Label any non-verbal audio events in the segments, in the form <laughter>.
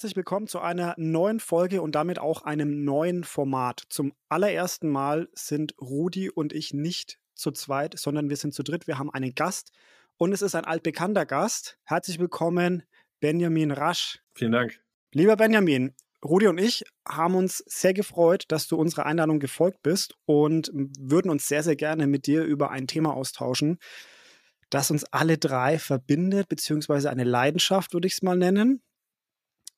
herzlich willkommen zu einer neuen Folge und damit auch einem neuen Format. Zum allerersten Mal sind Rudi und ich nicht zu zweit, sondern wir sind zu dritt. Wir haben einen Gast und es ist ein altbekannter Gast. Herzlich willkommen, Benjamin Rasch. Vielen Dank. Lieber Benjamin, Rudi und ich haben uns sehr gefreut, dass du unserer Einladung gefolgt bist und würden uns sehr, sehr gerne mit dir über ein Thema austauschen, das uns alle drei verbindet, beziehungsweise eine Leidenschaft, würde ich es mal nennen.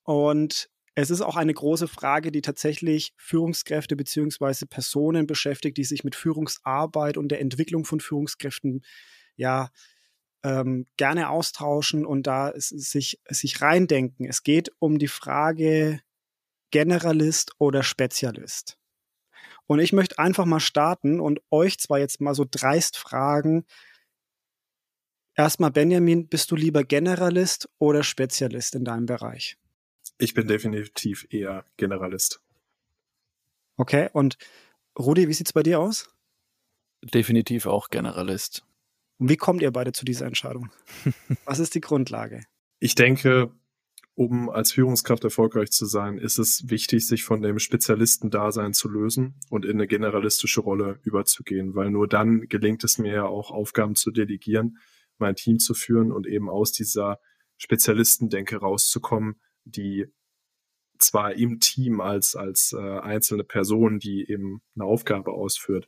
Und es ist auch eine große Frage, die tatsächlich Führungskräfte beziehungsweise Personen beschäftigt, die sich mit Führungsarbeit und der Entwicklung von Führungskräften ja ähm, gerne austauschen und da sich, sich reindenken. Es geht um die Frage Generalist oder Spezialist. Und ich möchte einfach mal starten und euch zwar jetzt mal so dreist fragen, erstmal Benjamin, bist du lieber Generalist oder Spezialist in deinem Bereich? Ich bin definitiv eher Generalist. Okay, und Rudi, wie sieht es bei dir aus? Definitiv auch Generalist. Und wie kommt ihr beide zu dieser Entscheidung? <laughs> Was ist die Grundlage? Ich denke, um als Führungskraft erfolgreich zu sein, ist es wichtig, sich von dem Spezialistendasein zu lösen und in eine generalistische Rolle überzugehen, weil nur dann gelingt es mir ja auch, Aufgaben zu delegieren, mein Team zu führen und eben aus dieser Spezialistendenke rauszukommen, die zwar im Team als, als äh, einzelne Person, die eben eine Aufgabe ausführt,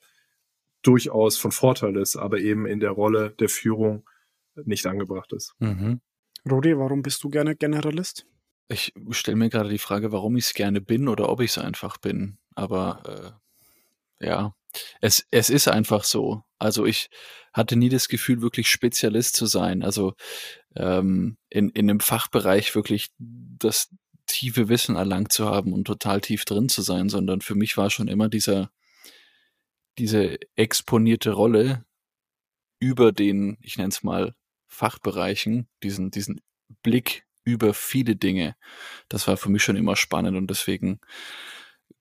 durchaus von Vorteil ist, aber eben in der Rolle der Führung nicht angebracht ist. Mhm. Rudi, warum bist du gerne Generalist? Ich stelle mir gerade die Frage, warum ich es gerne bin oder ob ich es einfach bin. Aber äh, ja, es, es ist einfach so. Also ich hatte nie das Gefühl, wirklich Spezialist zu sein. Also ähm, in, in einem Fachbereich wirklich das tiefe Wissen erlangt zu haben und total tief drin zu sein, sondern für mich war schon immer dieser, diese exponierte Rolle über den, ich nenne es mal, Fachbereichen, diesen, diesen Blick über viele Dinge. Das war für mich schon immer spannend und deswegen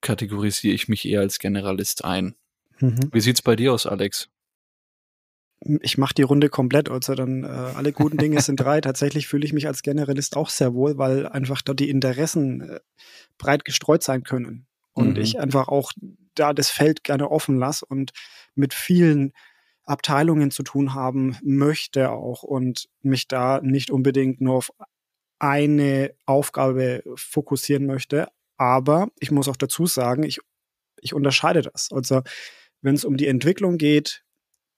kategorisiere ich mich eher als Generalist ein. Mhm. Wie sieht's bei dir aus, Alex? ich mache die Runde komplett, also dann äh, alle guten Dinge sind drei. <laughs> Tatsächlich fühle ich mich als Generalist auch sehr wohl, weil einfach da die Interessen äh, breit gestreut sein können. Und mhm. ich einfach auch da das Feld gerne offen lasse und mit vielen Abteilungen zu tun haben möchte auch und mich da nicht unbedingt nur auf eine Aufgabe fokussieren möchte. Aber ich muss auch dazu sagen, ich, ich unterscheide das. Also wenn es um die Entwicklung geht,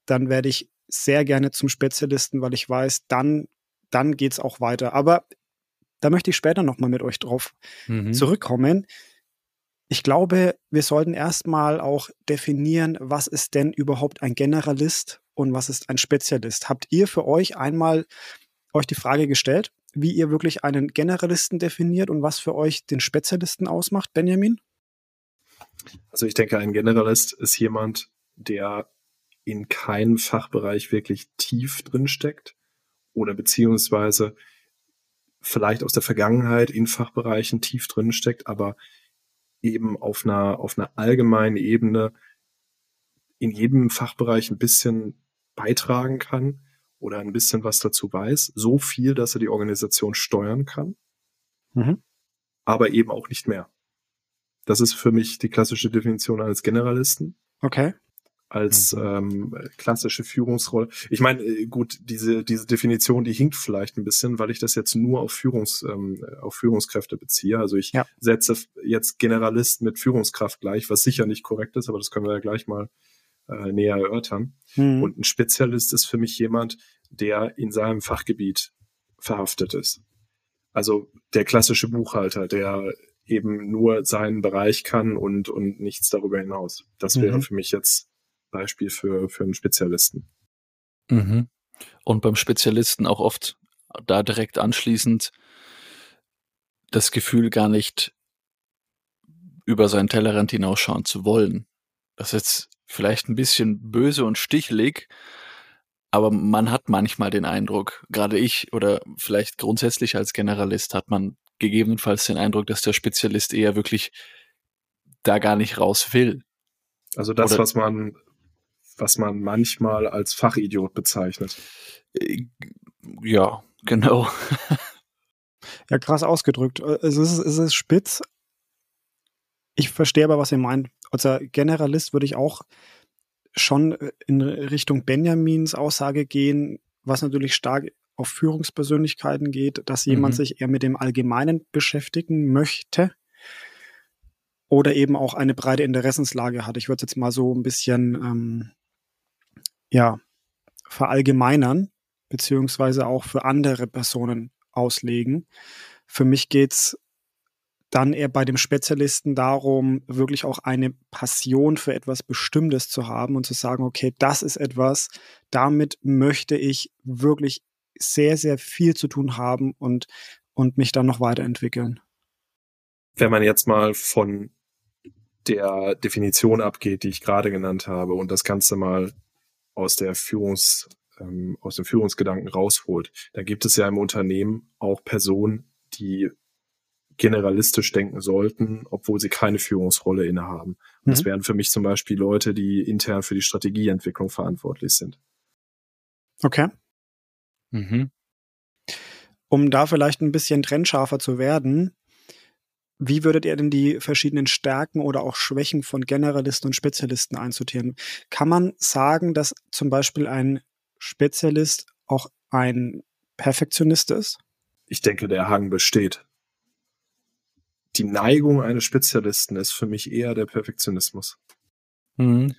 dann werde ich sehr gerne zum Spezialisten, weil ich weiß, dann, dann geht's auch weiter. Aber da möchte ich später nochmal mit euch drauf mhm. zurückkommen. Ich glaube, wir sollten erstmal auch definieren, was ist denn überhaupt ein Generalist und was ist ein Spezialist. Habt ihr für euch einmal euch die Frage gestellt, wie ihr wirklich einen Generalisten definiert und was für euch den Spezialisten ausmacht, Benjamin? Also ich denke, ein Generalist ist jemand, der in keinem Fachbereich wirklich tief drin steckt oder beziehungsweise vielleicht aus der Vergangenheit in Fachbereichen tief drin steckt, aber eben auf einer, auf einer allgemeinen Ebene in jedem Fachbereich ein bisschen beitragen kann oder ein bisschen was dazu weiß. So viel, dass er die Organisation steuern kann, mhm. aber eben auch nicht mehr. Das ist für mich die klassische Definition eines Generalisten. Okay als mhm. ähm, klassische Führungsrolle. Ich meine, äh, gut, diese diese Definition, die hinkt vielleicht ein bisschen, weil ich das jetzt nur auf Führungs ähm, auf Führungskräfte beziehe. Also ich ja. setze jetzt Generalist mit Führungskraft gleich, was sicher nicht korrekt ist, aber das können wir ja gleich mal äh, näher erörtern. Mhm. Und ein Spezialist ist für mich jemand, der in seinem Fachgebiet verhaftet ist. Also der klassische Buchhalter, der eben nur seinen Bereich kann und und nichts darüber hinaus. Das wäre mhm. für mich jetzt Beispiel für, für einen Spezialisten. Mhm. Und beim Spezialisten auch oft da direkt anschließend das Gefühl gar nicht über seinen Tellerrand hinausschauen zu wollen. Das ist jetzt vielleicht ein bisschen böse und stichelig, aber man hat manchmal den Eindruck, gerade ich oder vielleicht grundsätzlich als Generalist hat man gegebenenfalls den Eindruck, dass der Spezialist eher wirklich da gar nicht raus will. Also das, oder, was man was man manchmal als Fachidiot bezeichnet. Äh, ja, genau. <laughs> Ja, krass ausgedrückt. Es ist, es ist spitz. Ich verstehe aber, was ihr meint. Also Generalist würde ich auch schon in Richtung Benjamins Aussage gehen, was natürlich stark auf Führungspersönlichkeiten geht, dass jemand mhm. sich eher mit dem Allgemeinen beschäftigen möchte oder eben auch eine breite Interessenslage hat. Ich würde es jetzt mal so ein bisschen ähm, ja, verallgemeinern, beziehungsweise auch für andere Personen auslegen. Für mich geht's dann eher bei dem Spezialisten darum, wirklich auch eine Passion für etwas Bestimmtes zu haben und zu sagen, okay, das ist etwas, damit möchte ich wirklich sehr, sehr viel zu tun haben und, und mich dann noch weiterentwickeln. Wenn man jetzt mal von der Definition abgeht, die ich gerade genannt habe und das Ganze mal aus der Führungs, ähm, aus dem Führungsgedanken rausholt, da gibt es ja im Unternehmen auch Personen, die generalistisch denken sollten, obwohl sie keine Führungsrolle innehaben. Mhm. das wären für mich zum Beispiel Leute, die intern für die Strategieentwicklung verantwortlich sind. Okay. Mhm. Um da vielleicht ein bisschen trennscharfer zu werden, wie würdet ihr denn die verschiedenen Stärken oder auch Schwächen von Generalisten und Spezialisten einsortieren? Kann man sagen, dass zum Beispiel ein Spezialist auch ein Perfektionist ist? Ich denke, der Hang besteht. Die Neigung eines Spezialisten ist für mich eher der Perfektionismus. Mhm.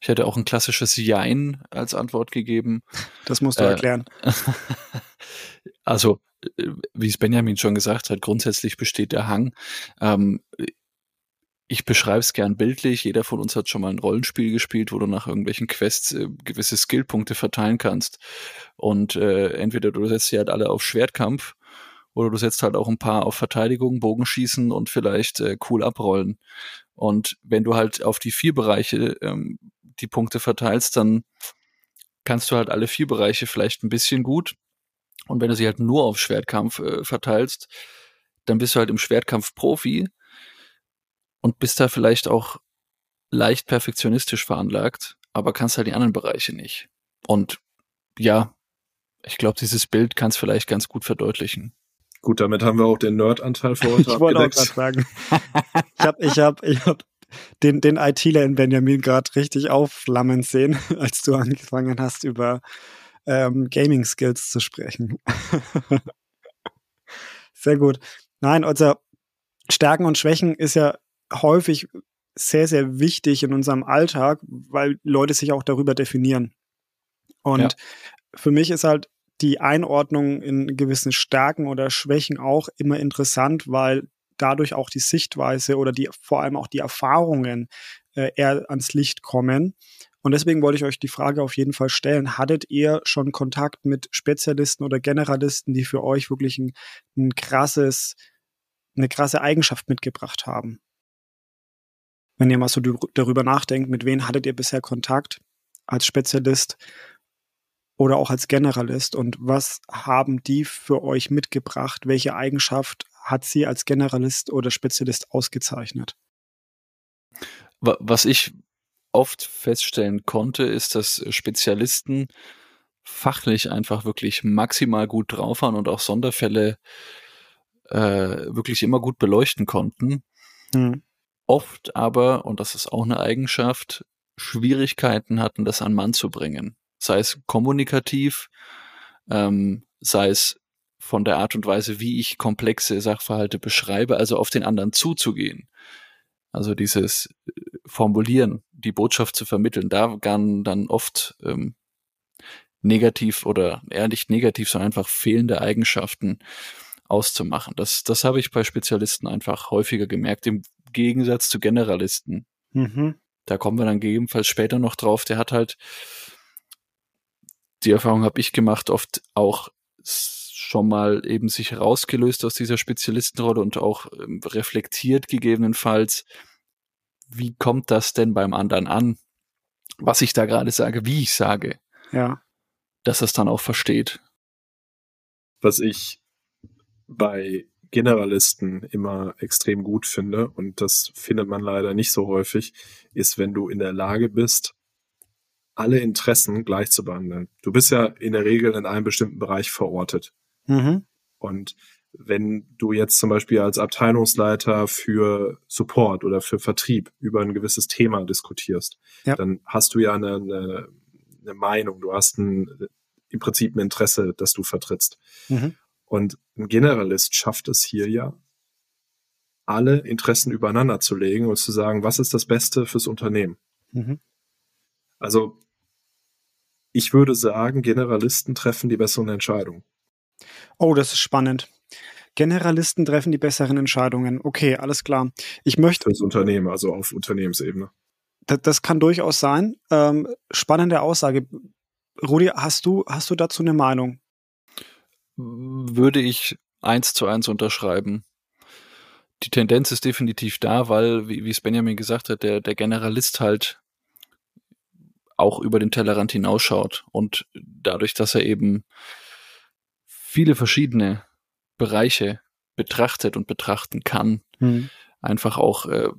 Ich hätte auch ein klassisches Jein als Antwort gegeben. Das musst du äh, erklären. <laughs> also, äh, wie es Benjamin schon gesagt hat, grundsätzlich besteht der Hang. Ähm, ich beschreibe es gern bildlich. Jeder von uns hat schon mal ein Rollenspiel gespielt, wo du nach irgendwelchen Quests äh, gewisse Skillpunkte verteilen kannst. Und äh, entweder du setzt sie halt alle auf Schwertkampf oder du setzt halt auch ein paar auf Verteidigung, Bogenschießen und vielleicht äh, cool abrollen. Und wenn du halt auf die vier Bereiche ähm, die Punkte verteilst, dann kannst du halt alle vier Bereiche vielleicht ein bisschen gut. Und wenn du sie halt nur auf Schwertkampf äh, verteilst, dann bist du halt im Schwertkampf Profi und bist da vielleicht auch leicht perfektionistisch veranlagt, aber kannst halt die anderen Bereiche nicht. Und ja, ich glaube, dieses Bild kann es vielleicht ganz gut verdeutlichen. Gut, damit haben wir auch den Nerd-Anteil für heute <laughs> Ich wollte auch gerade sagen. <laughs> ich habe ich hab, ich hab den, den ITler in Benjamin gerade richtig aufflammen sehen, <laughs> als du angefangen hast, über ähm, Gaming-Skills zu sprechen. <laughs> sehr gut. Nein, also Stärken und Schwächen ist ja häufig sehr, sehr wichtig in unserem Alltag, weil Leute sich auch darüber definieren. Und ja. für mich ist halt die Einordnung in gewissen Stärken oder Schwächen auch immer interessant, weil dadurch auch die Sichtweise oder die vor allem auch die Erfahrungen äh, eher ans Licht kommen. Und deswegen wollte ich euch die Frage auf jeden Fall stellen. Hattet ihr schon Kontakt mit Spezialisten oder Generalisten, die für euch wirklich ein, ein krasses, eine krasse Eigenschaft mitgebracht haben? Wenn ihr mal so darüber nachdenkt, mit wem hattet ihr bisher Kontakt als Spezialist oder auch als Generalist und was haben die für euch mitgebracht? Welche Eigenschaft hat sie als Generalist oder Spezialist ausgezeichnet? Was ich oft feststellen konnte, ist, dass Spezialisten fachlich einfach wirklich maximal gut drauf waren und auch Sonderfälle äh, wirklich immer gut beleuchten konnten. Hm. Oft aber, und das ist auch eine Eigenschaft, Schwierigkeiten hatten, das an Mann zu bringen sei es kommunikativ, ähm, sei es von der Art und Weise, wie ich komplexe Sachverhalte beschreibe, also auf den anderen zuzugehen. Also dieses äh, Formulieren, die Botschaft zu vermitteln, da kann dann oft ähm, negativ oder eher nicht negativ, sondern einfach fehlende Eigenschaften auszumachen. Das, das habe ich bei Spezialisten einfach häufiger gemerkt, im Gegensatz zu Generalisten. Mhm. Da kommen wir dann gegebenenfalls später noch drauf. Der hat halt die Erfahrung habe ich gemacht, oft auch schon mal eben sich herausgelöst aus dieser Spezialistenrolle und auch ähm, reflektiert gegebenenfalls, wie kommt das denn beim anderen an, was ich da gerade sage, wie ich sage. Ja. Dass es dann auch versteht. Was ich bei Generalisten immer extrem gut finde, und das findet man leider nicht so häufig, ist, wenn du in der Lage bist, alle Interessen gleich zu behandeln. Du bist ja in der Regel in einem bestimmten Bereich verortet. Mhm. Und wenn du jetzt zum Beispiel als Abteilungsleiter für Support oder für Vertrieb über ein gewisses Thema diskutierst, ja. dann hast du ja eine, eine, eine Meinung, du hast ein, im Prinzip ein Interesse, das du vertrittst. Mhm. Und ein Generalist schafft es hier ja, alle Interessen übereinander zu legen und zu sagen, was ist das Beste fürs Unternehmen. Mhm. Also ich würde sagen, Generalisten treffen die besseren Entscheidungen. Oh, das ist spannend. Generalisten treffen die besseren Entscheidungen. Okay, alles klar. Ich möchte. Fürs Unternehmen, also auf Unternehmensebene. Das, das kann durchaus sein. Ähm, spannende Aussage. Rudi, hast du, hast du dazu eine Meinung? Würde ich eins zu eins unterschreiben. Die Tendenz ist definitiv da, weil, wie, wie es Benjamin gesagt hat, der, der Generalist halt auch über den Tellerrand hinausschaut und dadurch, dass er eben viele verschiedene Bereiche betrachtet und betrachten kann, mhm. einfach auch äh,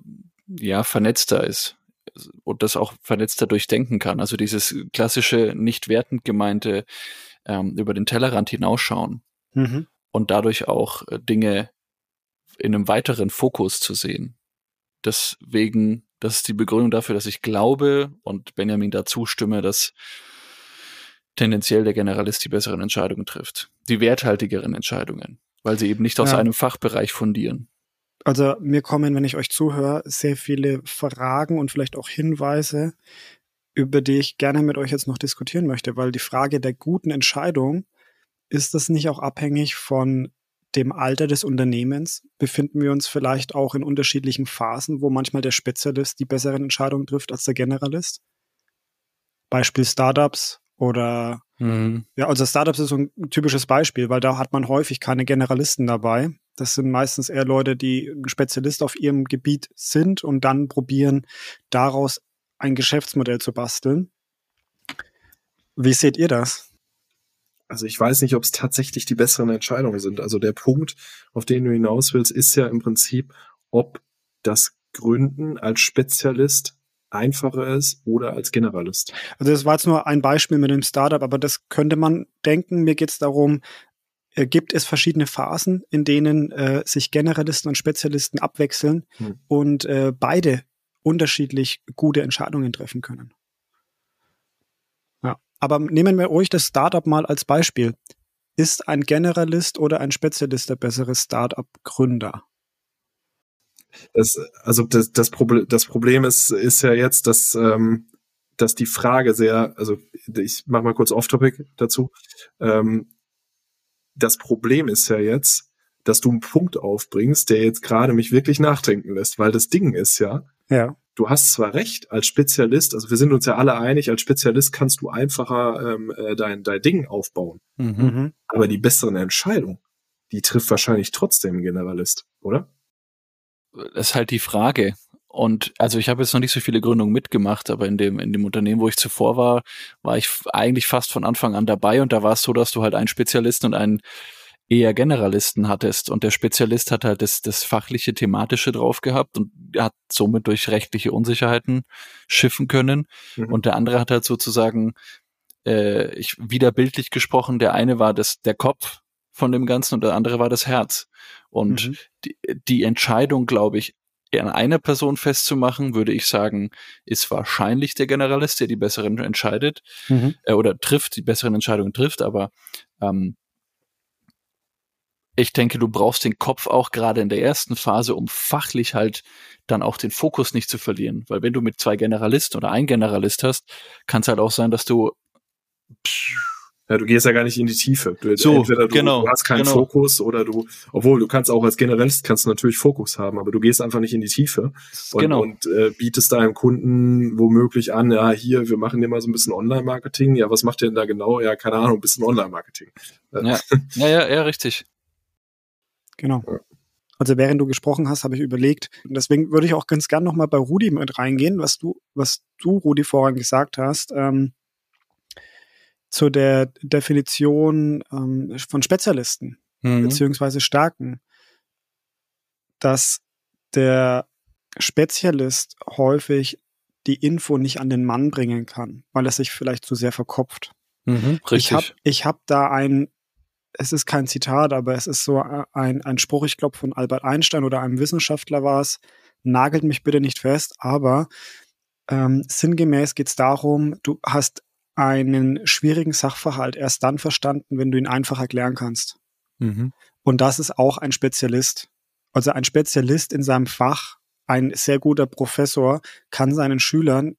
ja vernetzter ist und das auch vernetzter durchdenken kann. Also dieses klassische, nicht wertend gemeinte ähm, über den Tellerrand hinausschauen mhm. und dadurch auch äh, Dinge in einem weiteren Fokus zu sehen. Deswegen, das ist die Begründung dafür, dass ich glaube und Benjamin dazu stimme, dass tendenziell der Generalist die besseren Entscheidungen trifft. Die werthaltigeren Entscheidungen, weil sie eben nicht aus ja. einem Fachbereich fundieren. Also mir kommen, wenn ich euch zuhöre, sehr viele Fragen und vielleicht auch Hinweise, über die ich gerne mit euch jetzt noch diskutieren möchte, weil die Frage der guten Entscheidung, ist das nicht auch abhängig von dem Alter des Unternehmens? Befinden wir uns vielleicht auch in unterschiedlichen Phasen, wo manchmal der Spezialist die besseren Entscheidungen trifft als der Generalist? Beispiel Startups oder mhm. ja, also Startups ist so ein typisches Beispiel, weil da hat man häufig keine Generalisten dabei. Das sind meistens eher Leute, die ein Spezialist auf ihrem Gebiet sind und dann probieren, daraus ein Geschäftsmodell zu basteln. Wie seht ihr das? Also ich weiß nicht, ob es tatsächlich die besseren Entscheidungen sind. Also der Punkt, auf den du hinaus willst, ist ja im Prinzip, ob das Gründen als Spezialist einfacher ist oder als Generalist. Also das war jetzt nur ein Beispiel mit dem Startup, aber das könnte man denken. Mir geht es darum, äh, gibt es verschiedene Phasen, in denen äh, sich Generalisten und Spezialisten abwechseln hm. und äh, beide unterschiedlich gute Entscheidungen treffen können. Ja, aber nehmen wir ruhig das Startup mal als Beispiel. Ist ein Generalist oder ein Spezialist der bessere Startup-Gründer? Das, also das, das, Problem, das Problem ist, ist ja jetzt, dass, ähm, dass die Frage sehr, also ich mache mal kurz off-topic dazu. Ähm, das Problem ist ja jetzt, dass du einen Punkt aufbringst, der jetzt gerade mich wirklich nachdenken lässt, weil das Ding ist ja, ja. du hast zwar recht als Spezialist, also wir sind uns ja alle einig, als Spezialist kannst du einfacher ähm, äh, dein, dein Ding aufbauen. Mhm. mhm. Aber die besseren Entscheidungen, die trifft wahrscheinlich trotzdem ein Generalist, oder? Das ist halt die Frage. Und also ich habe jetzt noch nicht so viele Gründungen mitgemacht, aber in dem, in dem Unternehmen, wo ich zuvor war, war ich eigentlich fast von Anfang an dabei und da war es so, dass du halt einen Spezialisten und einen eher Generalisten hattest und der Spezialist hat halt das, das fachliche, thematische drauf gehabt und hat somit durch rechtliche Unsicherheiten schiffen können mhm. und der andere hat halt sozusagen, äh, ich wieder bildlich gesprochen, der eine war das, der Kopf von dem Ganzen und der andere war das Herz. Und mhm. die, die Entscheidung, glaube ich, an einer Person festzumachen, würde ich sagen, ist wahrscheinlich der Generalist, der die besseren entscheidet mhm. äh, oder trifft, die besseren Entscheidungen trifft, aber ähm, ich denke, du brauchst den Kopf auch gerade in der ersten Phase, um fachlich halt dann auch den Fokus nicht zu verlieren. Weil wenn du mit zwei Generalisten oder ein Generalist hast, kann es halt auch sein, dass du ja, du gehst ja gar nicht in die Tiefe. Du, so, entweder du, genau, du hast keinen genau. Fokus oder du, obwohl du kannst auch als Generalist kannst du natürlich Fokus haben, aber du gehst einfach nicht in die Tiefe und, genau. und äh, bietest deinem Kunden womöglich an, ja, hier, wir machen dir mal so ein bisschen Online-Marketing. Ja, was macht ihr denn da genau? Ja, keine Ahnung, ein bisschen Online-Marketing. Ja. ja, ja, ja, richtig. Genau. Ja. Also während du gesprochen hast, habe ich überlegt, und deswegen würde ich auch ganz gern nochmal bei Rudi mit reingehen, was du, was du, Rudi, vorhin gesagt hast. Ähm, zu der Definition ähm, von Spezialisten mhm. beziehungsweise Starken, dass der Spezialist häufig die Info nicht an den Mann bringen kann, weil er sich vielleicht zu sehr verkopft. Mhm, richtig. Ich habe ich hab da ein es ist kein Zitat, aber es ist so ein, ein Spruch, ich glaube, von Albert Einstein oder einem Wissenschaftler war es, nagelt mich bitte nicht fest, aber ähm, sinngemäß geht es darum, du hast einen schwierigen Sachverhalt erst dann verstanden, wenn du ihn einfach erklären kannst. Mhm. Und das ist auch ein Spezialist. Also ein Spezialist in seinem Fach, ein sehr guter Professor, kann seinen Schülern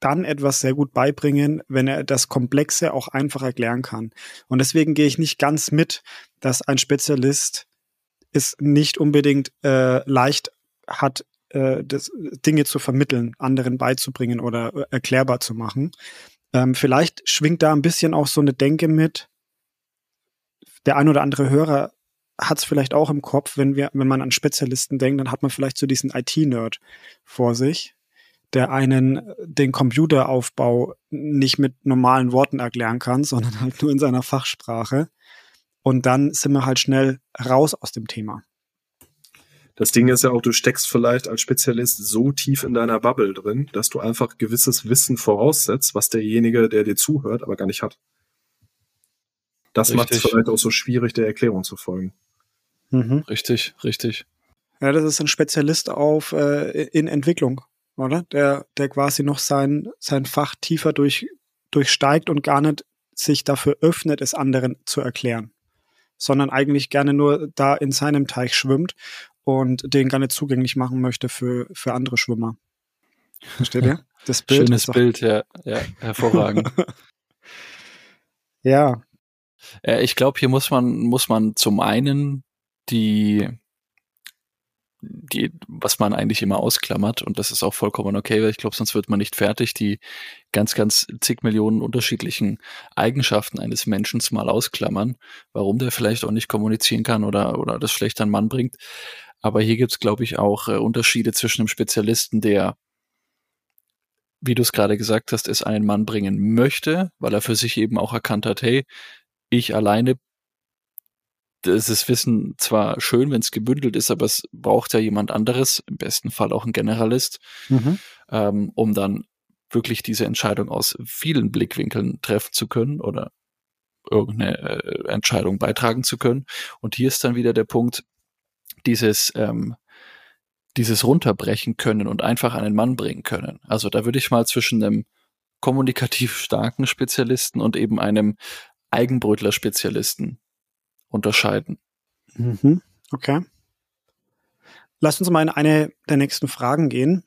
dann etwas sehr gut beibringen, wenn er das Komplexe auch einfach erklären kann. Und deswegen gehe ich nicht ganz mit, dass ein Spezialist es nicht unbedingt äh, leicht hat, äh, das, Dinge zu vermitteln, anderen beizubringen oder äh, erklärbar zu machen. Ähm, vielleicht schwingt da ein bisschen auch so eine Denke mit. Der ein oder andere Hörer hat es vielleicht auch im Kopf, wenn wir, wenn man an Spezialisten denkt, dann hat man vielleicht so diesen IT-Nerd vor sich, der einen den Computeraufbau nicht mit normalen Worten erklären kann, <laughs> sondern halt nur in seiner Fachsprache. Und dann sind wir halt schnell raus aus dem Thema. Das Ding ist ja auch, du steckst vielleicht als Spezialist so tief in deiner Bubble drin, dass du einfach gewisses Wissen voraussetzt, was derjenige, der dir zuhört, aber gar nicht hat. Das macht es vielleicht auch so schwierig, der Erklärung zu folgen. Mhm. Richtig, richtig. Ja, das ist ein Spezialist auf äh, in Entwicklung oder? Der, der quasi noch sein, sein Fach tiefer durch, durchsteigt und gar nicht sich dafür öffnet, es anderen zu erklären, sondern eigentlich gerne nur da in seinem Teich schwimmt und den nicht zugänglich machen möchte für, für andere Schwimmer. Versteht ihr? <laughs> Das Bild Schönes Bild, ja, ja, hervorragend. <laughs> ja. Äh, ich glaube, hier muss man, muss man zum einen die, die, was man eigentlich immer ausklammert, und das ist auch vollkommen okay, weil ich glaube, sonst wird man nicht fertig, die ganz, ganz zig Millionen unterschiedlichen Eigenschaften eines Menschen mal ausklammern, warum der vielleicht auch nicht kommunizieren kann oder, oder das schlecht an Mann bringt. Aber hier gibt es, glaube ich, auch äh, Unterschiede zwischen einem Spezialisten, der, wie du es gerade gesagt hast, es einen Mann bringen möchte, weil er für sich eben auch erkannt hat, hey, ich alleine das ist Wissen zwar schön, wenn es gebündelt ist, aber es braucht ja jemand anderes, im besten Fall auch ein Generalist, mhm. ähm, um dann wirklich diese Entscheidung aus vielen Blickwinkeln treffen zu können oder irgendeine äh, Entscheidung beitragen zu können. Und hier ist dann wieder der Punkt, dieses, ähm, dieses runterbrechen können und einfach einen Mann bringen können. Also da würde ich mal zwischen einem kommunikativ starken Spezialisten und eben einem Eigenbrötler-Spezialisten unterscheiden. Mhm. Okay. Lasst uns mal in eine der nächsten Fragen gehen.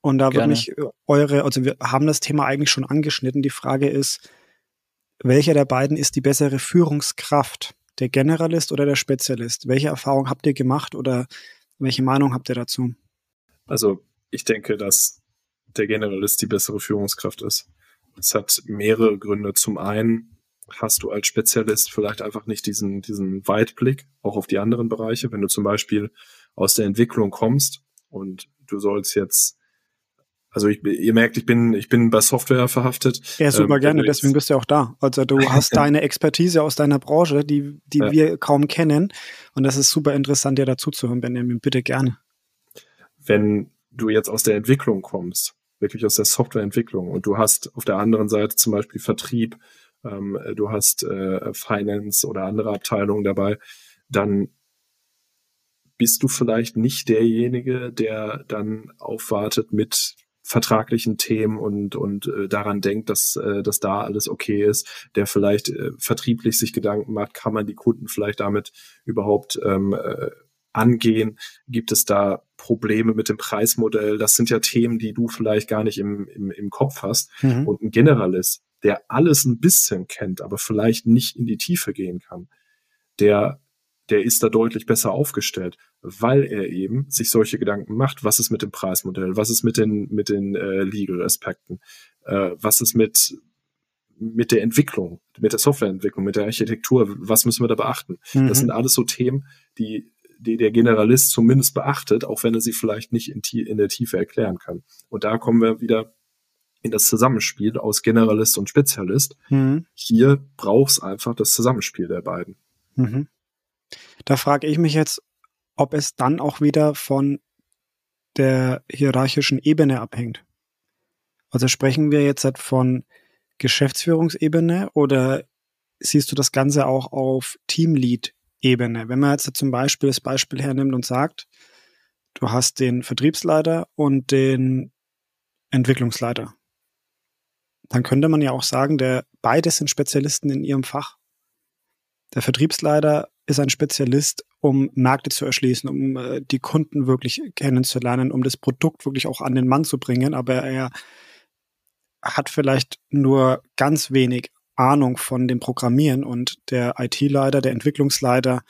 Und da würde mich eure, also wir haben das Thema eigentlich schon angeschnitten. Die Frage ist, welcher der beiden ist die bessere Führungskraft? Der Generalist oder der Spezialist? Welche Erfahrung habt ihr gemacht oder welche Meinung habt ihr dazu? Also ich denke, dass der Generalist die bessere Führungskraft ist. Es hat mehrere Gründe. Zum einen hast du als Spezialist vielleicht einfach nicht diesen, diesen Weitblick auch auf die anderen Bereiche. Wenn du zum Beispiel aus der Entwicklung kommst und du sollst jetzt also ich, ihr merkt, ich bin, ich bin bei Software verhaftet. Ja, super ähm, gerne, deswegen bist du ja auch da. Also du <laughs> hast deine Expertise aus deiner Branche, die, die ja. wir kaum kennen. Und das ist super interessant, dir dazu zu hören, Benjamin. Bitte gerne. Wenn du jetzt aus der Entwicklung kommst, wirklich aus der Softwareentwicklung und du hast auf der anderen Seite zum Beispiel Vertrieb ähm, du hast äh, Finance oder andere Abteilungen dabei, dann bist du vielleicht nicht derjenige, der dann aufwartet mit vertraglichen Themen und und äh, daran denkt, dass äh, dass da alles okay ist, der vielleicht äh, vertrieblich sich Gedanken macht, kann man die Kunden vielleicht damit überhaupt ähm, äh, angehen? Gibt es da Probleme mit dem Preismodell? Das sind ja Themen, die du vielleicht gar nicht im, im, im Kopf hast. Mhm. Und ein Generalist, der alles ein bisschen kennt, aber vielleicht nicht in die Tiefe gehen kann, der, der ist da deutlich besser aufgestellt, weil er eben sich solche Gedanken macht. Was ist mit dem Preismodell? Was ist mit den, mit den äh, Legal-Aspekten? Äh, was ist mit, mit der Entwicklung, mit der Softwareentwicklung, mit der Architektur? Was müssen wir da beachten? Mhm. Das sind alles so Themen, die, die der Generalist zumindest beachtet, auch wenn er sie vielleicht nicht in, in der Tiefe erklären kann. Und da kommen wir wieder in das Zusammenspiel aus Generalist und Spezialist. Mhm. Hier brauchst einfach das Zusammenspiel der beiden. Mhm. Da frage ich mich jetzt, ob es dann auch wieder von der hierarchischen Ebene abhängt. Also sprechen wir jetzt halt von Geschäftsführungsebene oder siehst du das Ganze auch auf Teamlead-Ebene. Wenn man jetzt zum Beispiel das Beispiel hernimmt und sagt, du hast den Vertriebsleiter und den Entwicklungsleiter, dann könnte man ja auch sagen, der beide sind Spezialisten in ihrem Fach. Der Vertriebsleiter ist ein Spezialist, um Märkte zu erschließen, um äh, die Kunden wirklich kennenzulernen, um das Produkt wirklich auch an den Mann zu bringen, aber er hat vielleicht nur ganz wenig Ahnung von dem Programmieren und der IT-Leiter, der Entwicklungsleiter,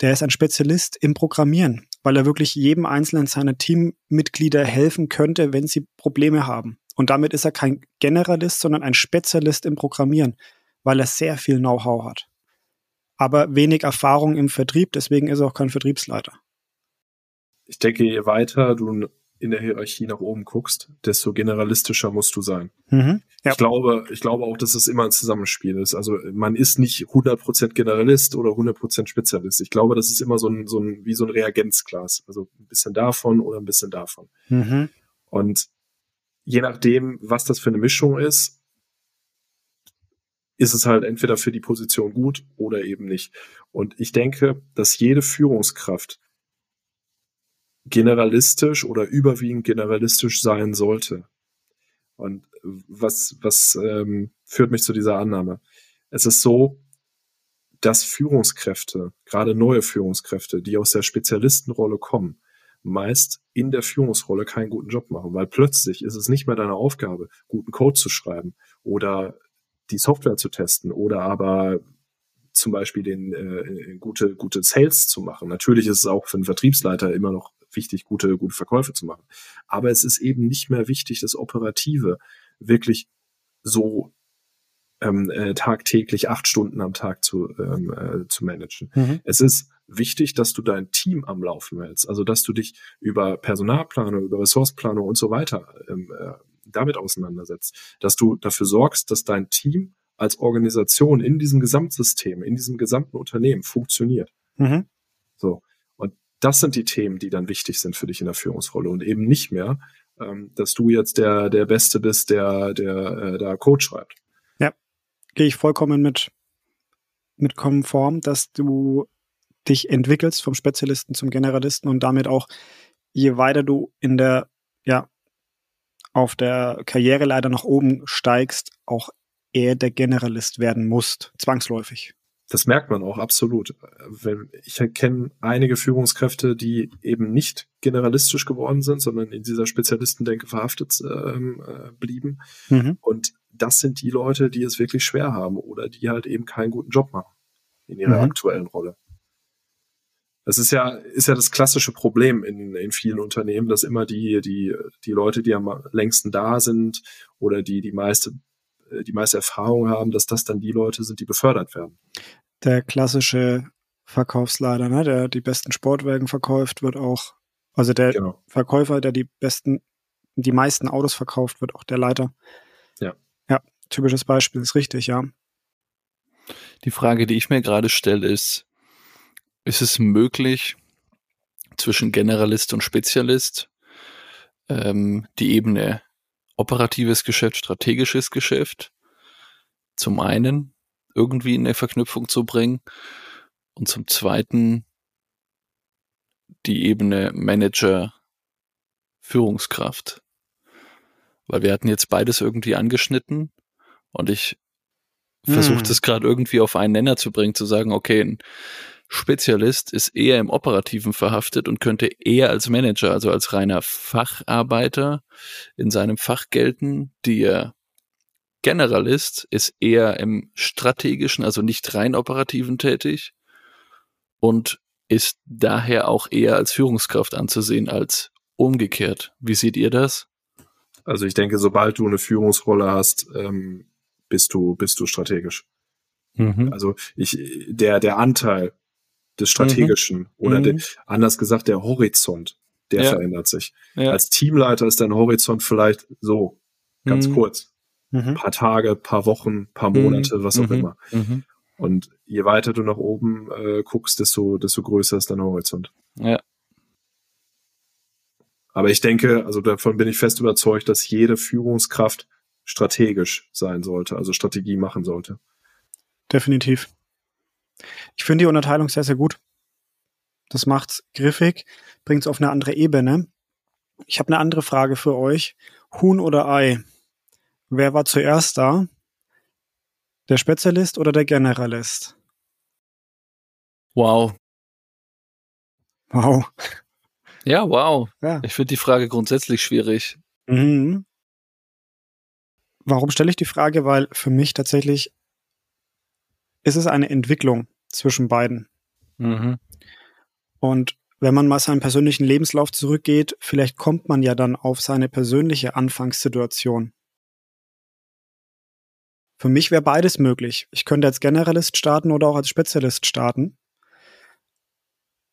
der ist ein Spezialist im Programmieren, weil er wirklich jedem einzelnen seiner Teammitglieder helfen könnte, wenn sie Probleme haben. Und damit ist er kein Generalist, sondern ein Spezialist im Programmieren, weil er sehr viel Know-how hat. Aber wenig Erfahrung im Vertrieb, deswegen ist er auch kein Vertriebsleiter. Ich denke, je weiter du in der Hierarchie nach oben guckst, desto generalistischer musst du sein. Mhm, ja. Ich glaube, ich glaube auch, dass es immer ein Zusammenspiel ist. Also man ist nicht 100% Generalist oder 100% Spezialist. Ich glaube, das ist immer so ein, so ein, wie so ein Reagenzglas. Also ein bisschen davon oder ein bisschen davon. Mhm. Und je nachdem, was das für eine Mischung ist, ist es halt entweder für die Position gut oder eben nicht. Und ich denke, dass jede Führungskraft generalistisch oder überwiegend generalistisch sein sollte. Und was, was ähm, führt mich zu dieser Annahme? Es ist so, dass Führungskräfte, gerade neue Führungskräfte, die aus der Spezialistenrolle kommen, meist in der Führungsrolle keinen guten Job machen, weil plötzlich ist es nicht mehr deine Aufgabe, guten Code zu schreiben oder die Software zu testen oder aber zum Beispiel den äh, gute gute Sales zu machen. Natürlich ist es auch für einen Vertriebsleiter immer noch wichtig, gute, gute Verkäufe zu machen. Aber es ist eben nicht mehr wichtig, das Operative wirklich so ähm, äh, tagtäglich acht Stunden am Tag zu, ähm, äh, zu managen. Mhm. Es ist wichtig, dass du dein Team am Laufen hältst, also dass du dich über Personalplanung, über Ressourceplanung und so weiter ähm, äh, damit auseinandersetzt, dass du dafür sorgst, dass dein Team als Organisation in diesem Gesamtsystem, in diesem gesamten Unternehmen funktioniert. Mhm. So das sind die Themen, die dann wichtig sind für dich in der Führungsrolle und eben nicht mehr, ähm, dass du jetzt der, der Beste bist, der, der äh, da Code schreibt. Ja, gehe ich vollkommen mit, mit konform, dass du dich entwickelst vom Spezialisten zum Generalisten und damit auch, je weiter du in der, auf der Karriereleiter nach oben steigst, auch eher der Generalist werden musst, zwangsläufig. Das merkt man auch absolut. Ich kenne einige Führungskräfte, die eben nicht generalistisch geworden sind, sondern in dieser Spezialistendenke verhaftet ähm, äh, blieben. Mhm. Und das sind die Leute, die es wirklich schwer haben oder die halt eben keinen guten Job machen in ihrer mhm. aktuellen Rolle. Das ist ja, ist ja das klassische Problem in, in vielen Unternehmen, dass immer die, die, die Leute, die am längsten da sind oder die die meiste äh, die meiste Erfahrung haben, dass das dann die Leute sind, die befördert werden. Der klassische Verkaufsleiter, ne, der die besten Sportwagen verkauft, wird auch, also der genau. Verkäufer, der die besten, die meisten Autos verkauft, wird auch der Leiter. Ja. Ja, typisches Beispiel, ist richtig, ja. Die Frage, die ich mir gerade stelle, ist, ist es möglich, zwischen Generalist und Spezialist ähm, die Ebene operatives Geschäft, strategisches Geschäft zum einen irgendwie in eine Verknüpfung zu bringen und zum zweiten die Ebene Manager Führungskraft. Weil wir hatten jetzt beides irgendwie angeschnitten und ich versuche hm. das gerade irgendwie auf einen Nenner zu bringen, zu sagen, okay, ein Spezialist ist eher im Operativen verhaftet und könnte eher als Manager, also als reiner Facharbeiter in seinem Fach gelten. Der Generalist ist eher im strategischen, also nicht rein operativen tätig und ist daher auch eher als Führungskraft anzusehen als umgekehrt. Wie seht ihr das? Also ich denke, sobald du eine Führungsrolle hast, ähm, bist du bist du strategisch. Mhm. Also ich der der Anteil des Strategischen mhm. oder mhm. Der, anders gesagt der Horizont, der ja. verändert sich. Ja. Als Teamleiter ist dein Horizont vielleicht so ganz mhm. kurz, mhm. paar Tage, paar Wochen, paar Monate, was auch immer. Und je weiter du nach oben äh, guckst, desto desto größer ist dein Horizont. Ja. Aber ich denke, also davon bin ich fest überzeugt, dass jede Führungskraft strategisch sein sollte, also Strategie machen sollte. definitiv. Ich finde die Unterteilung sehr, sehr gut. Das macht's griffig, bringt's auf eine andere Ebene. Ich habe eine andere Frage für euch. Huhn oder Ei? Wer war zuerst da? Der Spezialist oder der Generalist? Wow. Wow. Ja, wow. Ja. Ich finde die Frage grundsätzlich schwierig. Mhm. Warum stelle ich die Frage? Weil für mich tatsächlich ist es eine Entwicklung zwischen beiden. Mhm. Und wenn man mal seinen persönlichen Lebenslauf zurückgeht, vielleicht kommt man ja dann auf seine persönliche Anfangssituation. Für mich wäre beides möglich. Ich könnte als Generalist starten oder auch als Spezialist starten,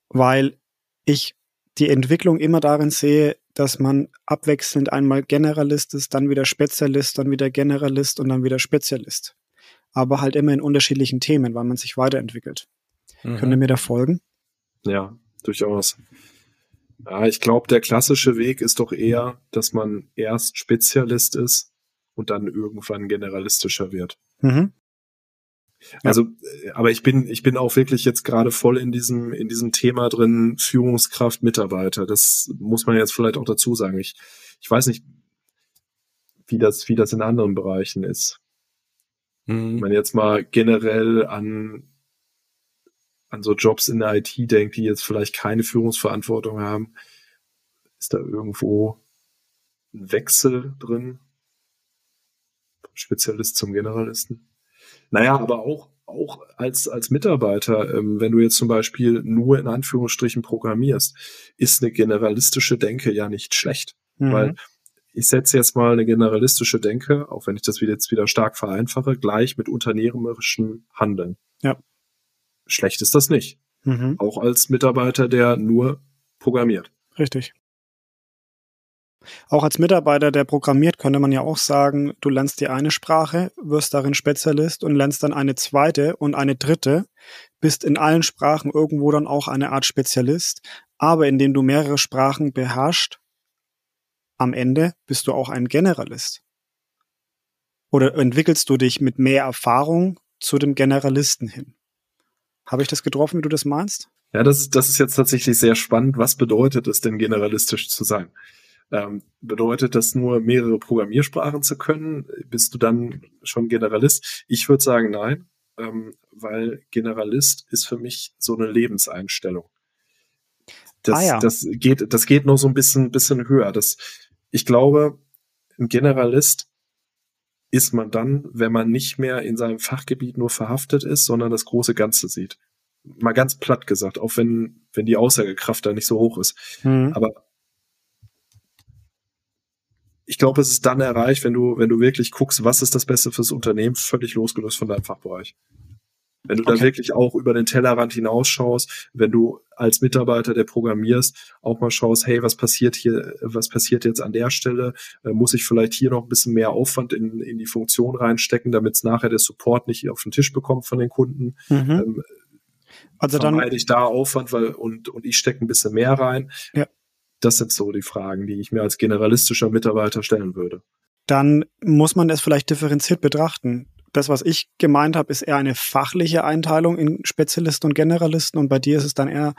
weil ich die Entwicklung immer darin sehe, dass man abwechselnd einmal Generalist ist, dann wieder Spezialist, dann wieder Generalist und dann wieder Spezialist. Aber halt immer in unterschiedlichen Themen, weil man sich weiterentwickelt. Mhm. Könnt ihr mir da folgen? Ja, durchaus. Ja, ich glaube, der klassische Weg ist doch eher, dass man erst Spezialist ist und dann irgendwann generalistischer wird. Mhm. Also, äh, aber ich bin, ich bin auch wirklich jetzt gerade voll in diesem, in diesem Thema drin, Führungskraft, Mitarbeiter. Das muss man jetzt vielleicht auch dazu sagen. Ich, ich weiß nicht, wie das, wie das in anderen Bereichen ist. Wenn Mhm. man jetzt mal generell an, an so Jobs in der IT denkt, die jetzt vielleicht keine Führungsverantwortung haben, ist da irgendwo ein Wechsel drin? Vom Spezialist zum Generalisten? Naja, aber auch, auch als, als Mitarbeiter, ähm, wenn du jetzt zum Beispiel nur in Anführungsstrichen programmierst, ist eine generalistische Denke ja nicht schlecht. Mhm. Weil ich setze jetzt mal eine generalistische Denke, auch wenn ich das jetzt wieder stark vereinfache, gleich mit unternehmerischem Handeln. Ja. Schlecht ist das nicht. Mhm. Auch als Mitarbeiter, der nur programmiert. Richtig. Auch als Mitarbeiter, der programmiert, könnte man ja auch sagen, du lernst die eine Sprache, wirst darin Spezialist und lernst dann eine zweite und eine dritte, bist in allen Sprachen irgendwo dann auch eine Art Spezialist, aber indem du mehrere Sprachen beherrschst, am Ende bist du auch ein Generalist. Oder entwickelst du dich mit mehr Erfahrung zu dem Generalisten hin? Habe ich das getroffen, wie du das meinst? Ja, das ist, das ist jetzt tatsächlich sehr spannend. Was bedeutet es denn, generalistisch zu sein? Ähm, bedeutet das nur, mehrere Programmiersprachen zu können? Bist du dann schon Generalist? Ich würde sagen, nein, ähm, weil Generalist ist für mich so eine Lebenseinstellung. Das, Ah ja. das geht, das geht noch so ein bisschen, bisschen höher. Das, ich glaube, ein Generalist ist man dann, wenn man nicht mehr in seinem Fachgebiet nur verhaftet ist, sondern das große Ganze sieht. Mal ganz platt gesagt, auch wenn, wenn die Aussagekraft da nicht so hoch ist. Mhm. Aber ich glaube, es ist dann erreicht, wenn du, wenn du wirklich guckst, was ist das Beste fürs Unternehmen, völlig losgelöst von deinem Fachbereich. Wenn du Okay. wirklich auch über den Tellerrand hinausschaust, wenn du als Mitarbeiter, der programmierst, auch mal schaust, hey, was passiert hier, was passiert jetzt an der Stelle? Äh, muss ich vielleicht hier noch ein bisschen mehr Aufwand in, in die Funktion reinstecken, damit es nachher der Support nicht auf den Tisch bekommt von den Kunden? Mhm. Ähm, Also dann, ich da Aufwand weil, und, und ich stecke ein bisschen mehr rein? Ja. Das sind so die Fragen, die ich mir als generalistischer Mitarbeiter stellen würde. dann muss man es vielleicht differenziert betrachten. Das, was ich gemeint habe, ist eher eine fachliche Einteilung in Spezialisten und Generalisten und bei dir ist es dann eher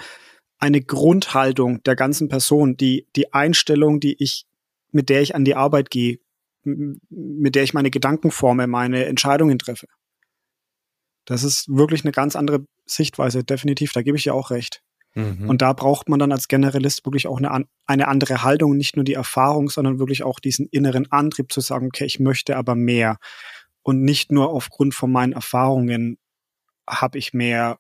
eine Grundhaltung der ganzen Person, die, die Einstellung, die ich, mit der ich an die Arbeit gehe, mit der ich meine Gedanken forme, meine Entscheidungen treffe. Das ist wirklich eine ganz andere Sichtweise, definitiv, da gebe ich dir auch recht. Mhm. Und da braucht man dann als Generalist wirklich auch eine, eine andere Haltung, nicht nur die Erfahrung, sondern wirklich auch diesen inneren Antrieb zu sagen, okay, ich möchte aber mehr. Und nicht nur aufgrund von meinen Erfahrungen habe ich mehr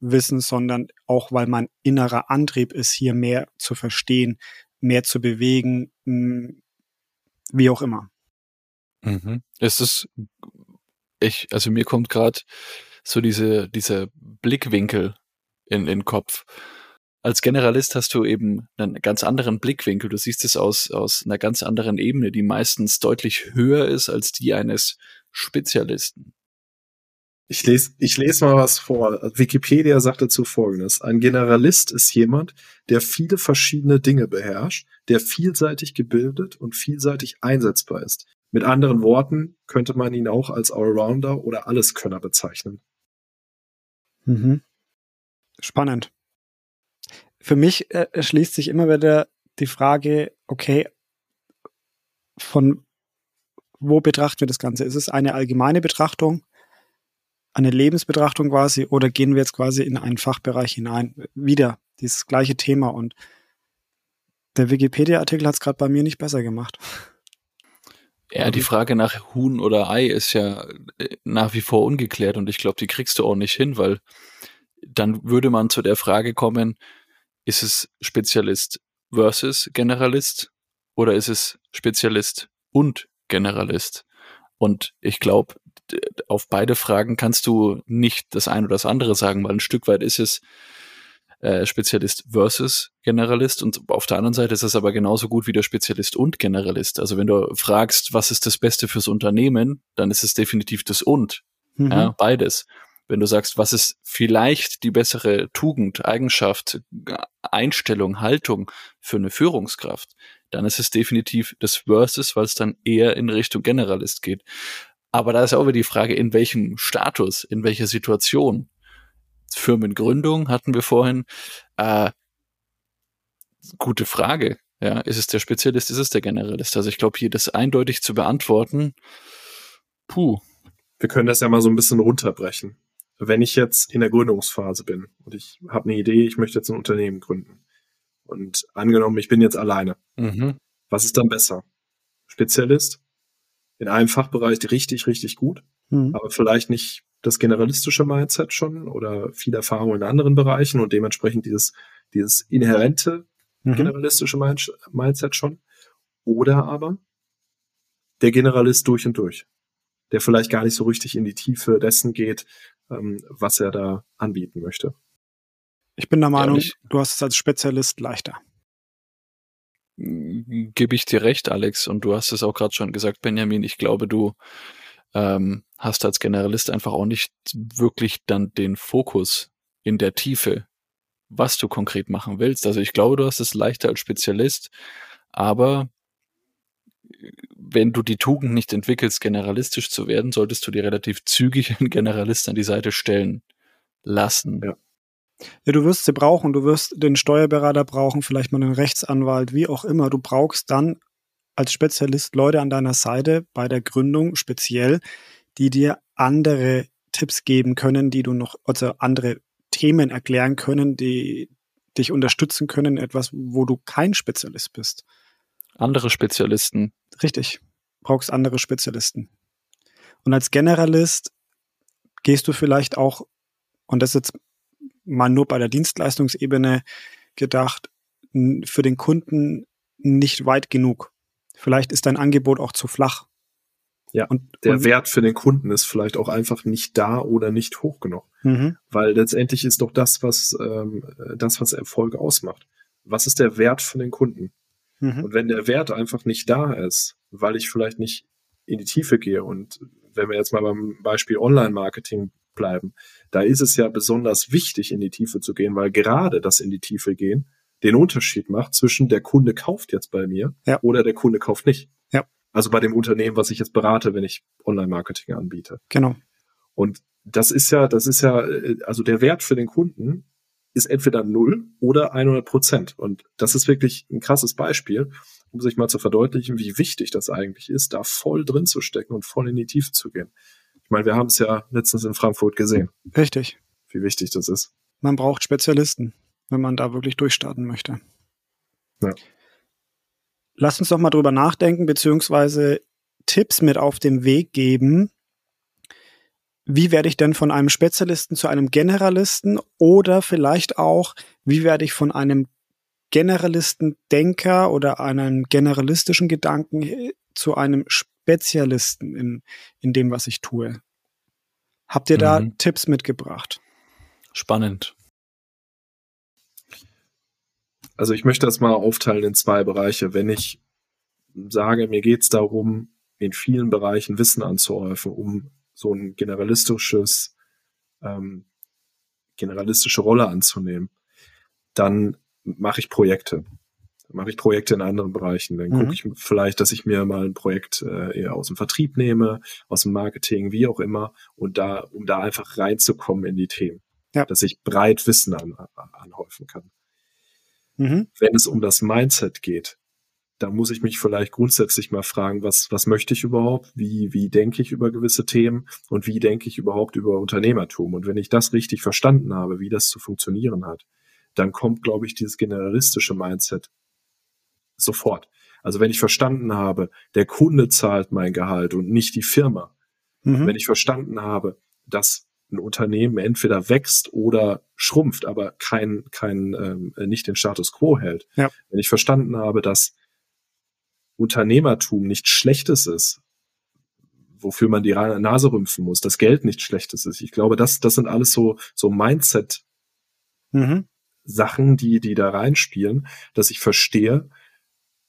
Wissen, sondern auch, weil mein innerer Antrieb ist, hier mehr zu verstehen, mehr zu bewegen, mh, wie auch immer. Mhm. Es ist, ich, also mir kommt gerade so diese, dieser Blickwinkel in, in den Kopf. Als Generalist hast du eben einen ganz anderen Blickwinkel. Du siehst es aus, aus einer ganz anderen Ebene, die meistens deutlich höher ist als die eines Spezialisten. Ich lese, ich lese mal was vor. Wikipedia sagt dazu Folgendes. Ein Generalist ist jemand, der viele verschiedene Dinge beherrscht, der vielseitig gebildet und vielseitig einsetzbar ist. Mit anderen Worten könnte man ihn auch als Allrounder oder Alleskönner bezeichnen. Mhm. Spannend. Für mich äh, schließt sich immer wieder die Frage, okay, von wo betrachten wir das Ganze? Ist es eine allgemeine Betrachtung, eine Lebensbetrachtung quasi, oder gehen wir jetzt quasi in einen Fachbereich hinein? Wieder dieses gleiche Thema und der Wikipedia-Artikel hat es gerade bei mir nicht besser gemacht. Ja, die Frage nach Huhn oder Ei ist ja äh, nach wie vor ungeklärt und ich glaube, die kriegst du auch nicht hin, weil dann würde man zu der Frage kommen, ist es Spezialist versus Generalist oder ist es Spezialist und Generalist? Und ich glaube, auf beide Fragen kannst du nicht das eine oder das andere sagen, weil ein Stück weit ist es äh, Spezialist versus Generalist und auf der anderen Seite ist es aber genauso gut wie der Spezialist und Generalist. Also wenn du fragst, was ist das Beste fürs Unternehmen, dann ist es definitiv das und. Mhm. Ja, beides. Wenn du sagst, was ist vielleicht die bessere Tugend, Eigenschaft, Einstellung, Haltung für eine Führungskraft, dann ist es definitiv das Versus, weil es dann eher in Richtung Generalist geht. Aber da ist auch wieder die Frage, in welchem Status, in welcher Situation. Firmengründung hatten wir vorhin. Äh, gute Frage. Ja, ist es der Spezialist, ist es der Generalist? Also ich glaube, hier das eindeutig zu beantworten, puh. Wir können das ja mal so ein bisschen runterbrechen. Wenn ich jetzt in der Gründungsphase bin und ich habe eine Idee, ich möchte jetzt ein Unternehmen gründen und angenommen, ich bin jetzt alleine, mhm. was ist dann besser? Spezialist in einem Fachbereich richtig, richtig gut, mhm. aber vielleicht nicht das generalistische Mindset schon oder viel Erfahrung in anderen Bereichen und dementsprechend dieses, dieses inhärente mhm. generalistische Mindset schon. Oder aber der Generalist durch und durch, der vielleicht gar nicht so richtig in die Tiefe dessen geht, ähm, was er da anbieten möchte. Ich bin der Meinung, ja, du hast es als Spezialist leichter. Gebe ich dir recht, Alex, und du hast es auch gerade schon gesagt, Benjamin. Ich glaube, du ähm, hast als Generalist einfach auch nicht wirklich dann den Fokus in der Tiefe, was du konkret machen willst. Also ich glaube, du hast es leichter als Spezialist, aber wenn du die Tugend nicht entwickelst, generalistisch zu werden, solltest du dir relativ zügig einen Generalist an die Seite stellen lassen. Ja. Ja, du wirst sie brauchen, du wirst den Steuerberater brauchen, vielleicht mal einen Rechtsanwalt, wie auch immer. Du brauchst dann als Spezialist Leute an deiner Seite bei der Gründung speziell, die dir andere Tipps geben können, die du noch, also andere Themen erklären können, die dich unterstützen können, etwas, wo du kein Spezialist bist. Andere Spezialisten. Richtig. Brauchst andere Spezialisten. Und als Generalist gehst du vielleicht auch, und das ist jetzt mal nur bei der Dienstleistungsebene gedacht, für den Kunden nicht weit genug. Vielleicht ist dein Angebot auch zu flach. Ja, und der und, Wert für den Kunden ist vielleicht auch einfach nicht da oder nicht hoch genug. Mhm. Weil letztendlich ist doch das, was ähm, das, was Erfolg ausmacht. Was ist der Wert für den Kunden? Mhm. Und wenn der Wert einfach nicht da ist, weil ich vielleicht nicht in die Tiefe gehe und wenn wir jetzt mal beim Beispiel Online-Marketing bleiben, da ist es ja besonders wichtig, in die Tiefe zu gehen, weil gerade das in die Tiefe gehen den Unterschied macht zwischen der Kunde kauft jetzt bei mir ja. oder der Kunde kauft nicht. Ja. Also bei dem Unternehmen, was ich jetzt berate, wenn ich Online-Marketing anbiete. Genau. Und das ist ja, das ist ja, äh, also der Wert für den Kunden ist entweder null oder 100 Prozent. Und das ist wirklich ein krasses Beispiel, um sich mal zu verdeutlichen, wie wichtig das eigentlich ist, da voll drin zu stecken und voll in die Tiefe zu gehen. Meine, wir haben es ja letztens in Frankfurt gesehen. Richtig. Wie wichtig das ist. Man braucht Spezialisten wenn man da wirklich durchstarten möchte. Ja. Lass uns doch mal drüber nachdenken, beziehungsweise Tipps mit auf den Weg geben. Wie werde ich denn von einem Spezialisten zu einem Generalisten oder vielleicht auch, wie werde ich von einem Generalisten-Denker oder einem generalistischen Gedanken zu einem Spezialisten in, in dem, was ich tue? Habt ihr da mhm. Tipps mitgebracht? Spannend. Also ich möchte das mal aufteilen in zwei Bereiche. Wenn ich sage, mir geht es darum, in vielen Bereichen Wissen anzuhäufen, um so ein generalistisches, ähm, generalistische Rolle anzunehmen, dann mache ich Projekte. Mache ich Projekte in anderen Bereichen. Dann mhm. gucke ich vielleicht, dass ich mir mal ein Projekt äh, eher aus dem Vertrieb nehme, aus dem Marketing, wie auch immer, und da, um da einfach reinzukommen in die Themen. ja. dass ich breit Wissen an, anhäufen kann. Mhm. Wenn es um das Mindset geht, da muss ich mich vielleicht grundsätzlich mal fragen, was, was möchte ich überhaupt? Wie, wie denke ich über gewisse Themen? Und wie denke ich überhaupt über Unternehmertum? Und wenn ich das richtig verstanden habe, wie das zu funktionieren hat, dann kommt, glaube ich, dieses generalistische Mindset sofort. Also wenn ich verstanden habe, der Kunde zahlt mein Gehalt und nicht die Firma. Mhm. Wenn ich verstanden habe, dass ein Unternehmen entweder wächst oder schrumpft, aber kein, kein ähm, nicht den Status quo hält. Ja. Wenn ich verstanden habe, dass Unternehmertum nichts Schlechtes ist, wofür man die Nase rümpfen muss, dass Geld nichts Schlechtes ist. Ich glaube, das, das sind alles so, so Mindset mhm. Sachen, die, die da reinspielen, dass ich verstehe,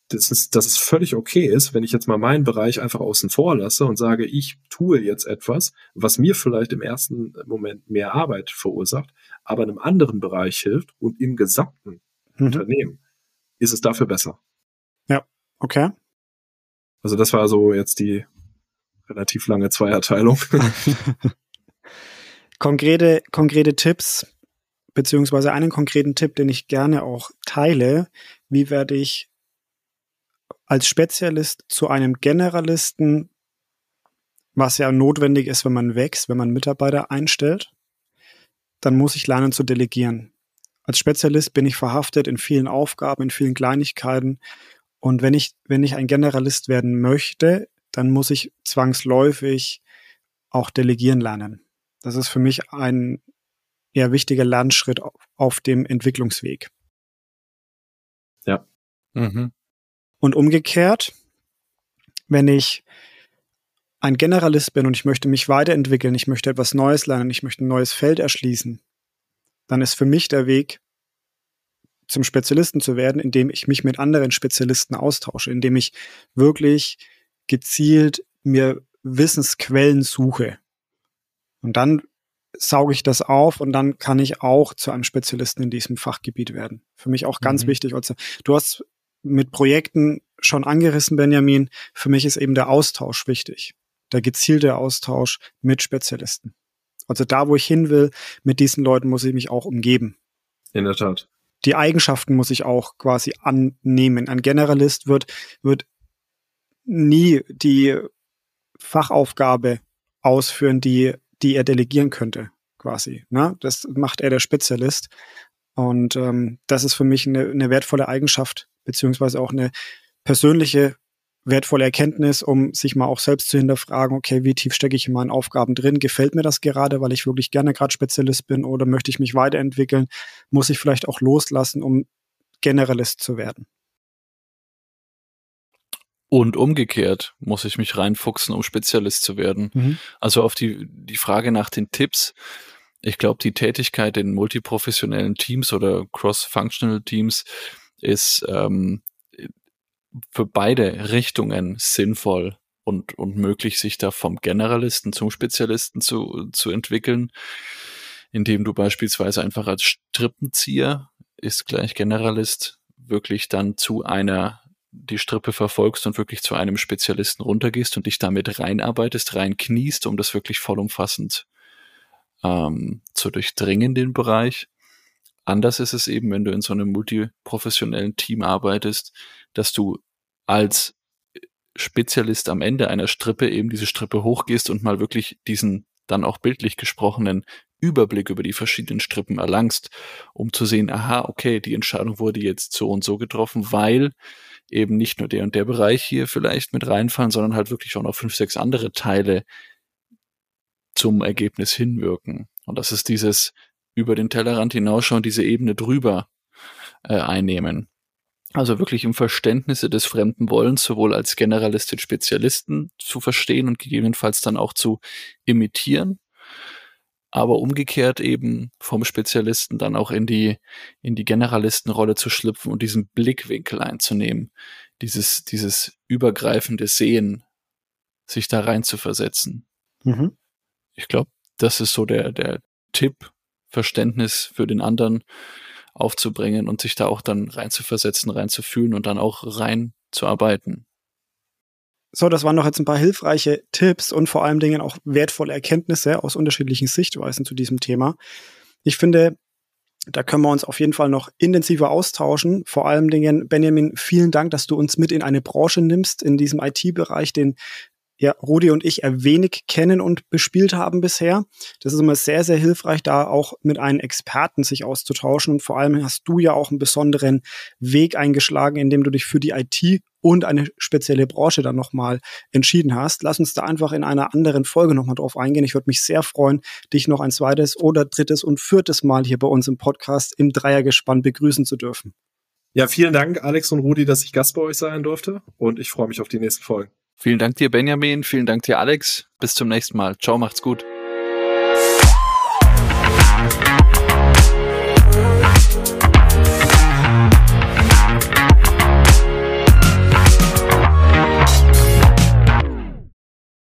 dass es, dass es völlig okay ist, wenn ich jetzt mal meinen Bereich einfach außen vor lasse und sage, ich tue jetzt etwas, was mir vielleicht im ersten Moment mehr Arbeit verursacht, aber einem anderen Bereich hilft und im gesamten mhm. Unternehmen ist es dafür besser. Ja, okay. Also das war so jetzt die relativ lange Zweierteilung. <laughs> konkrete, konkrete Tipps, beziehungsweise einen konkreten Tipp, den ich gerne auch teile. Wie werde ich als Spezialist zu einem Generalisten, was ja notwendig ist, wenn man wächst, wenn man Mitarbeiter einstellt, dann muss ich lernen zu delegieren. Als Spezialist bin ich verhaftet in vielen Aufgaben, in vielen Kleinigkeiten. Und wenn ich, wenn ich ein Generalist werden möchte, dann muss ich zwangsläufig auch delegieren lernen. Das ist für mich ein eher wichtiger Lernschritt auf dem Entwicklungsweg. Ja. Mhm. Und umgekehrt, wenn ich ein Generalist bin und ich möchte mich weiterentwickeln, ich möchte etwas Neues lernen, ich möchte ein neues Feld erschließen, dann ist für mich der Weg zum Spezialisten zu werden, indem ich mich mit anderen Spezialisten austausche, indem ich wirklich gezielt mir Wissensquellen suche. Und dann sauge ich das auf und dann kann ich auch zu einem Spezialisten in diesem Fachgebiet werden. Für mich auch ganz mhm. wichtig. Du hast mit Projekten schon angerissen, Benjamin. Für mich ist eben der Austausch wichtig. Der gezielte Austausch mit Spezialisten. Also da, wo ich hin will, mit diesen Leuten muss ich mich auch umgeben. In der Tat. Die Eigenschaften muss ich auch quasi annehmen. Ein Generalist wird, wird nie die Fachaufgabe ausführen, die, die er delegieren könnte, quasi. Ne? Das macht er der Spezialist. Und ähm, das ist für mich eine, eine wertvolle Eigenschaft, beziehungsweise auch eine persönliche wertvolle Erkenntnis, um sich mal auch selbst zu hinterfragen, okay, wie tief stecke ich in meinen Aufgaben drin? Gefällt mir das gerade, weil ich wirklich gerne gerade Spezialist bin oder möchte ich mich weiterentwickeln? Muss ich vielleicht auch loslassen, um Generalist zu werden? Und umgekehrt muss ich mich reinfuchsen, um Spezialist zu werden. Mhm. Also auf die, die Frage nach den Tipps. Ich glaube, die Tätigkeit in multiprofessionellen Teams oder cross-functional Teams ist ähm, für beide Richtungen sinnvoll und, und möglich, sich da vom Generalisten zum Spezialisten zu, zu entwickeln, indem du beispielsweise einfach als Strippenzieher ist gleich Generalist wirklich dann zu einer die Strippe verfolgst und wirklich zu einem Spezialisten runtergehst und dich damit reinarbeitest, reinkniest, um das wirklich vollumfassend ähm, zu durchdringen, den Bereich. Anders ist es eben, wenn du in so einem multiprofessionellen Team arbeitest, dass du als Spezialist am Ende einer Strippe eben diese Strippe hochgehst und mal wirklich diesen dann auch bildlich gesprochenen Überblick über die verschiedenen Strippen erlangst, um zu sehen, aha, okay, die Entscheidung wurde jetzt so und so getroffen, weil eben nicht nur der und der Bereich hier vielleicht mit reinfallen, sondern halt wirklich auch noch fünf, sechs andere Teile zum Ergebnis hinwirken. Und das ist dieses über den Tellerrand hinausschauen, diese Ebene drüber äh, einnehmen. Also wirklich im Verständnisse des fremden Wollens sowohl als Generalist den Spezialisten zu verstehen und gegebenenfalls dann auch zu imitieren, aber umgekehrt eben vom Spezialisten dann auch in die, in die Generalistenrolle zu schlüpfen und diesen Blickwinkel einzunehmen, dieses, dieses übergreifende Sehen, sich da rein zu versetzen. Mhm. Ich glaube, das ist so der, der Tipp, Verständnis für den anderen aufzubringen und sich da auch dann reinzuversetzen, reinzufühlen und dann auch reinzuarbeiten. So, das waren noch jetzt ein paar hilfreiche Tipps und vor allen Dingen auch wertvolle Erkenntnisse aus unterschiedlichen Sichtweisen zu diesem Thema. ich finde, da können wir uns auf jeden Fall noch intensiver austauschen. Vor allem Dingen, Benjamin, vielen Dank, dass du uns mit in eine Branche nimmst, in diesem IT-Bereich, den ja, Rudi und ich eher wenig kennen und bespielt haben bisher. Das ist immer sehr, sehr hilfreich, da auch mit einem Experten sich auszutauschen. Und vor allem hast du ja auch einen besonderen Weg eingeschlagen, indem du dich für die IT und eine spezielle Branche dann nochmal entschieden hast. Lass uns da einfach in einer anderen Folge nochmal drauf eingehen. Ich würde mich sehr freuen, dich noch ein zweites oder drittes und viertes Mal hier bei uns im Podcast im Dreiergespann begrüßen zu dürfen. Ja, vielen Dank, Alex und Rudi, dass ich Gast bei euch sein durfte. Und ich freue mich auf die nächsten Folgen. Vielen Dank dir, Benjamin. Vielen Dank dir, Alex. Bis zum nächsten Mal. Ciao, macht's gut.